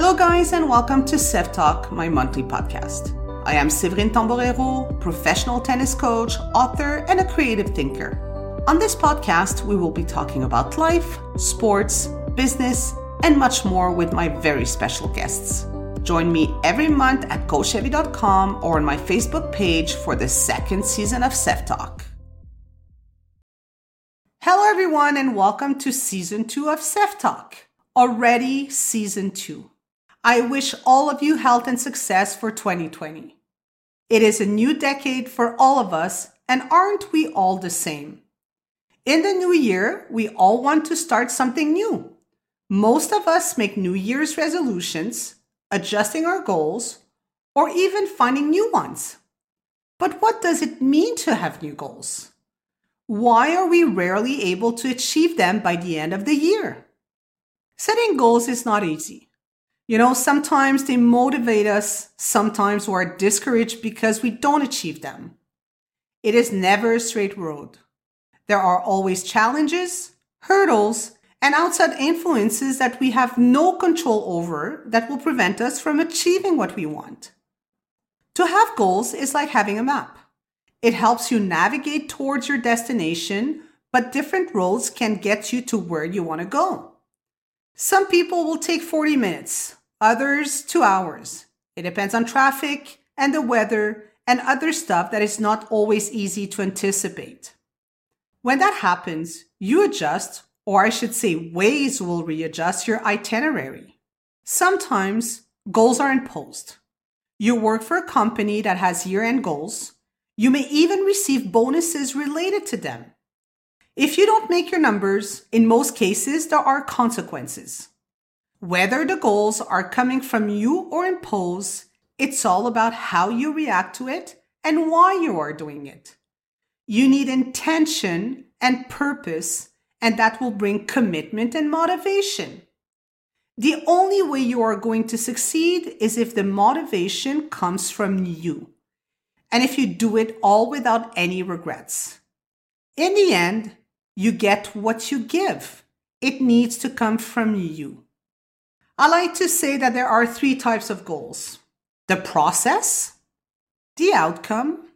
Hello, guys, and welcome to Sev Talk, my monthly podcast. I am Séverine Tamborero, professional tennis coach, author, and a creative thinker. On this podcast, we will be talking about life, sports, business, and much more with my very special guests. Join me every month at coachheavy.com or on my Facebook page for the second season of Sev Talk. Hello, everyone, and welcome to season two of Sev Talk. Already season two. I wish all of you health and success for 2020. It is a new decade for all of us, and aren't we all the same? In the new year, we all want to start something new. Most of us make New Year's resolutions, adjusting our goals, or even finding new ones. But what does it mean to have new goals? Why are we rarely able to achieve them by the end of the year? Setting goals is not easy. You know, sometimes they motivate us, sometimes we're discouraged because we don't achieve them. It is never a straight road. There are always challenges, hurdles, and outside influences that we have no control over that will prevent us from achieving what we want. To have goals is like having a map. It helps you navigate towards your destination, but different roads can get you to where you want to go. Some people will take 40 minutes, others two hours. It depends on traffic and the weather and other stuff that is not always easy to anticipate. When that happens, you adjust, or I should say, ways will readjust your itinerary. Sometimes goals are imposed. You work for a company that has year end goals. You may even receive bonuses related to them. If you don't make your numbers, in most cases, there are consequences. Whether the goals are coming from you or imposed, it's all about how you react to it and why you are doing it. You need intention and purpose, and that will bring commitment and motivation. The only way you are going to succeed is if the motivation comes from you and if you do it all without any regrets. In the end, you get what you give. It needs to come from you. I like to say that there are three types of goals the process, the outcome,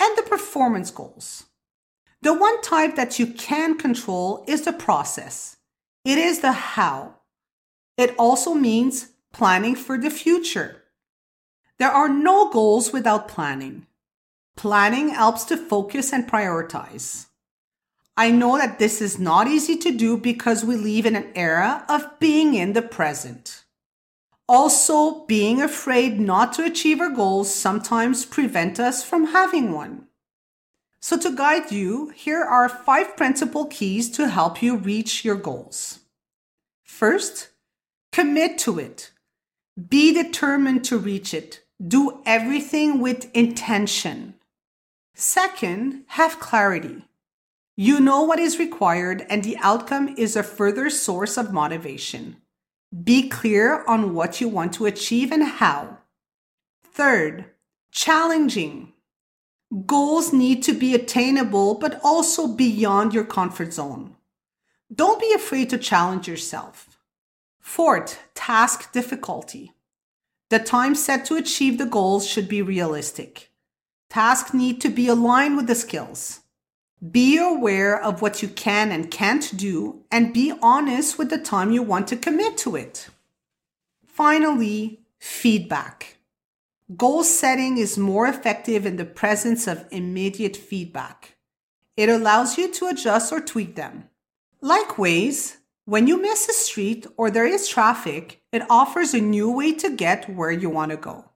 and the performance goals. The one type that you can control is the process. It is the how. It also means planning for the future. There are no goals without planning. Planning helps to focus and prioritize. I know that this is not easy to do because we live in an era of being in the present. Also, being afraid not to achieve our goals sometimes prevent us from having one. So to guide you, here are five principal keys to help you reach your goals. First, commit to it. Be determined to reach it. Do everything with intention. Second, have clarity. You know what is required and the outcome is a further source of motivation. Be clear on what you want to achieve and how. Third, challenging. Goals need to be attainable, but also beyond your comfort zone. Don't be afraid to challenge yourself. Fourth, task difficulty. The time set to achieve the goals should be realistic. Tasks need to be aligned with the skills. Be aware of what you can and can't do and be honest with the time you want to commit to it. Finally, feedback. Goal setting is more effective in the presence of immediate feedback. It allows you to adjust or tweak them. Likewise, when you miss a street or there is traffic, it offers a new way to get where you want to go.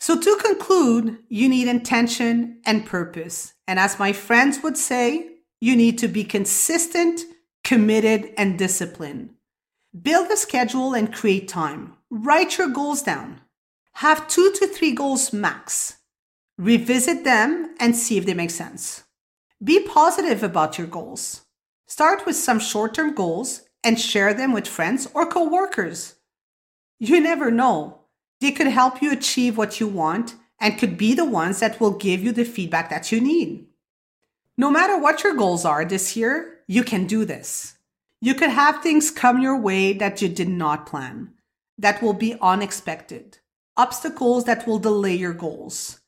So to conclude, you need intention and purpose. And as my friends would say, you need to be consistent, committed, and disciplined. Build a schedule and create time. Write your goals down. Have two to three goals max. Revisit them and see if they make sense. Be positive about your goals. Start with some short term goals and share them with friends or coworkers. You never know. They could help you achieve what you want and could be the ones that will give you the feedback that you need. No matter what your goals are this year, you can do this. You could have things come your way that you did not plan. that will be unexpected, obstacles that will delay your goals.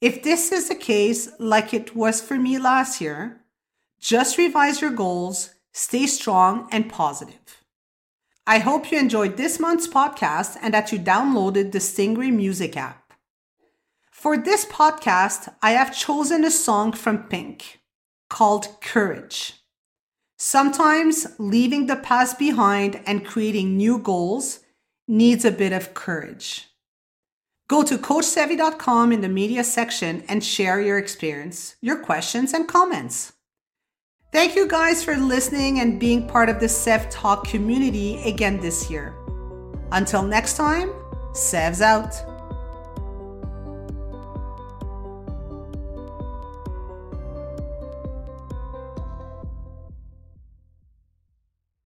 If this is the case, like it was for me last year, just revise your goals, stay strong and positive. I hope you enjoyed this month's podcast and that you downloaded the Stingray Music app. For this podcast, I have chosen a song from Pink called Courage. Sometimes leaving the past behind and creating new goals needs a bit of courage. Go to CoachSavvy.com in the media section and share your experience, your questions, and comments. Thank you guys for listening and being part of the Sev Talk community again this year. Until next time, Sev's out.